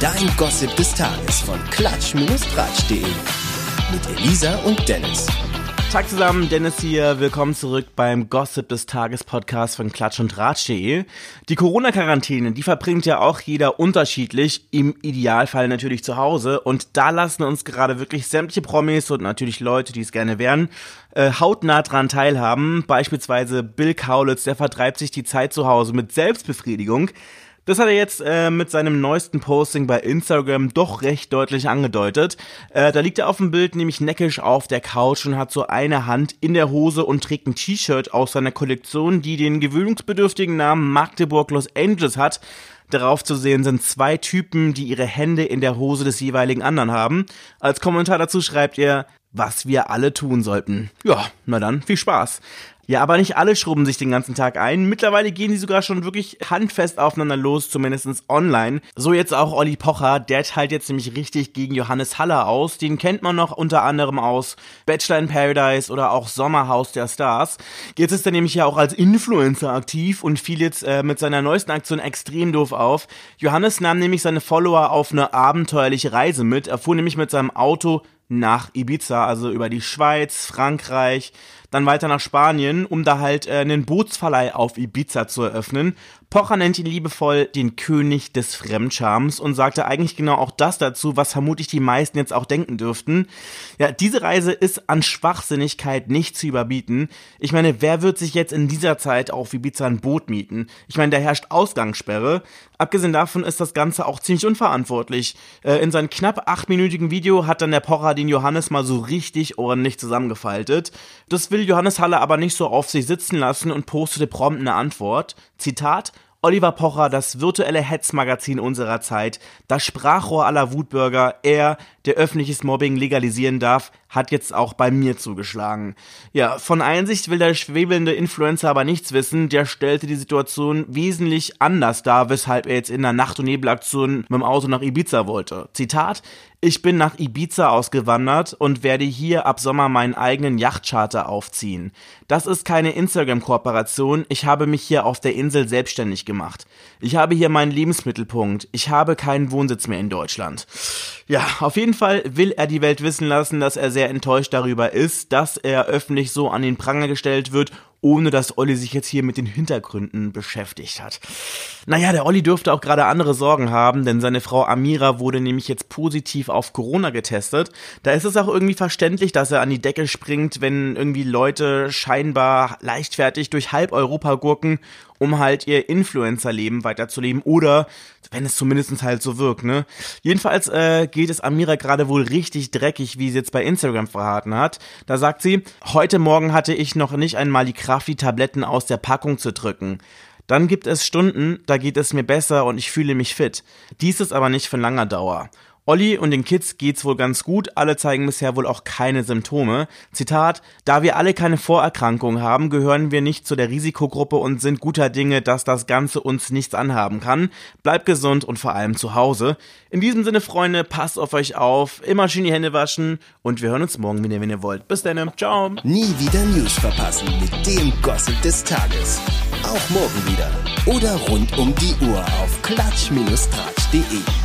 Dein Gossip des Tages von klatsch-tratsch.de. Mit Elisa und Dennis. Tag zusammen, Dennis hier. Willkommen zurück beim Gossip des Tages Podcast von Klatsch und Ratsch.de. Die Corona-Quarantäne, die verbringt ja auch jeder unterschiedlich, im Idealfall natürlich zu Hause. Und da lassen uns gerade wirklich sämtliche Promis und natürlich Leute, die es gerne wären, äh, hautnah dran teilhaben. Beispielsweise Bill Kaulitz, der vertreibt sich die Zeit zu Hause mit Selbstbefriedigung. Das hat er jetzt äh, mit seinem neuesten Posting bei Instagram doch recht deutlich angedeutet. Äh, da liegt er auf dem Bild nämlich neckisch auf der Couch und hat so eine Hand in der Hose und trägt ein T-Shirt aus seiner Kollektion, die den gewöhnungsbedürftigen Namen Magdeburg Los Angeles hat. Darauf zu sehen sind zwei Typen, die ihre Hände in der Hose des jeweiligen anderen haben. Als Kommentar dazu schreibt er, was wir alle tun sollten. Ja, na dann, viel Spaß. Ja, aber nicht alle schrubben sich den ganzen Tag ein. Mittlerweile gehen die sogar schon wirklich handfest aufeinander los, zumindestens online. So jetzt auch Olli Pocher, der teilt jetzt nämlich richtig gegen Johannes Haller aus. Den kennt man noch unter anderem aus Bachelor in Paradise oder auch Sommerhaus der Stars. Jetzt ist er nämlich ja auch als Influencer aktiv und fiel jetzt äh, mit seiner neuesten Aktion extrem doof auf. Johannes nahm nämlich seine Follower auf eine abenteuerliche Reise mit. Er fuhr nämlich mit seinem Auto nach Ibiza, also über die Schweiz, Frankreich, dann weiter nach Spanien, um da halt äh, einen Bootsverleih auf Ibiza zu eröffnen. Pocher nennt ihn liebevoll den König des Fremdschams und sagte eigentlich genau auch das dazu, was vermutlich die meisten jetzt auch denken dürften. Ja, diese Reise ist an Schwachsinnigkeit nicht zu überbieten. Ich meine, wer wird sich jetzt in dieser Zeit auf Ibiza ein Boot mieten? Ich meine, da herrscht Ausgangssperre. Abgesehen davon ist das Ganze auch ziemlich unverantwortlich. Äh, in seinem knapp achtminütigen Video hat dann der Pocher den Johannes mal so richtig ordentlich zusammengefaltet. Das will Johannes Halle aber nicht so auf sich sitzen lassen und postete prompt eine Antwort. Zitat, Oliver Pocher, das virtuelle Hetzmagazin unserer Zeit, das Sprachrohr aller Wutbürger, er, der öffentliches Mobbing legalisieren darf, hat jetzt auch bei mir zugeschlagen. Ja, von Einsicht will der schwebelnde Influencer aber nichts wissen, der stellte die Situation wesentlich anders dar, weshalb er jetzt in der Nacht- und Nebelaktion mit dem Auto nach Ibiza wollte. Zitat, ich bin nach Ibiza ausgewandert und werde hier ab Sommer meinen eigenen Yachtcharter aufziehen. Das ist keine Instagram-Kooperation, ich habe mich hier auf der Insel selbstständig gemacht. Ich habe hier meinen Lebensmittelpunkt, ich habe keinen Wohnsitz mehr in Deutschland. Ja, auf jeden Fall will er die Welt wissen lassen, dass er sehr enttäuscht darüber ist, dass er öffentlich so an den Pranger gestellt wird ohne dass Olli sich jetzt hier mit den Hintergründen beschäftigt hat. Naja, der Olli dürfte auch gerade andere Sorgen haben, denn seine Frau Amira wurde nämlich jetzt positiv auf Corona getestet. Da ist es auch irgendwie verständlich, dass er an die Decke springt, wenn irgendwie Leute scheinbar leichtfertig durch halb Europa gurken, um halt ihr Influencer-Leben weiterzuleben oder wenn es zumindest halt so wirkt, ne? Jedenfalls äh, geht es Amira gerade wohl richtig dreckig, wie sie jetzt bei Instagram verraten hat. Da sagt sie, heute Morgen hatte ich noch nicht einmal die Kraft, die Tabletten aus der Packung zu drücken. Dann gibt es Stunden, da geht es mir besser und ich fühle mich fit. Dies ist aber nicht von langer Dauer. Olli und den Kids geht's wohl ganz gut, alle zeigen bisher wohl auch keine Symptome. Zitat, da wir alle keine Vorerkrankungen haben, gehören wir nicht zu der Risikogruppe und sind guter Dinge, dass das Ganze uns nichts anhaben kann. Bleibt gesund und vor allem zu Hause. In diesem Sinne, Freunde, passt auf euch auf, immer schön die Hände waschen und wir hören uns morgen wieder, wenn ihr wollt. Bis dann, ciao. Nie wieder News verpassen mit dem Gossip des Tages. Auch morgen wieder. Oder rund um die Uhr auf klatsch-tratsch.de.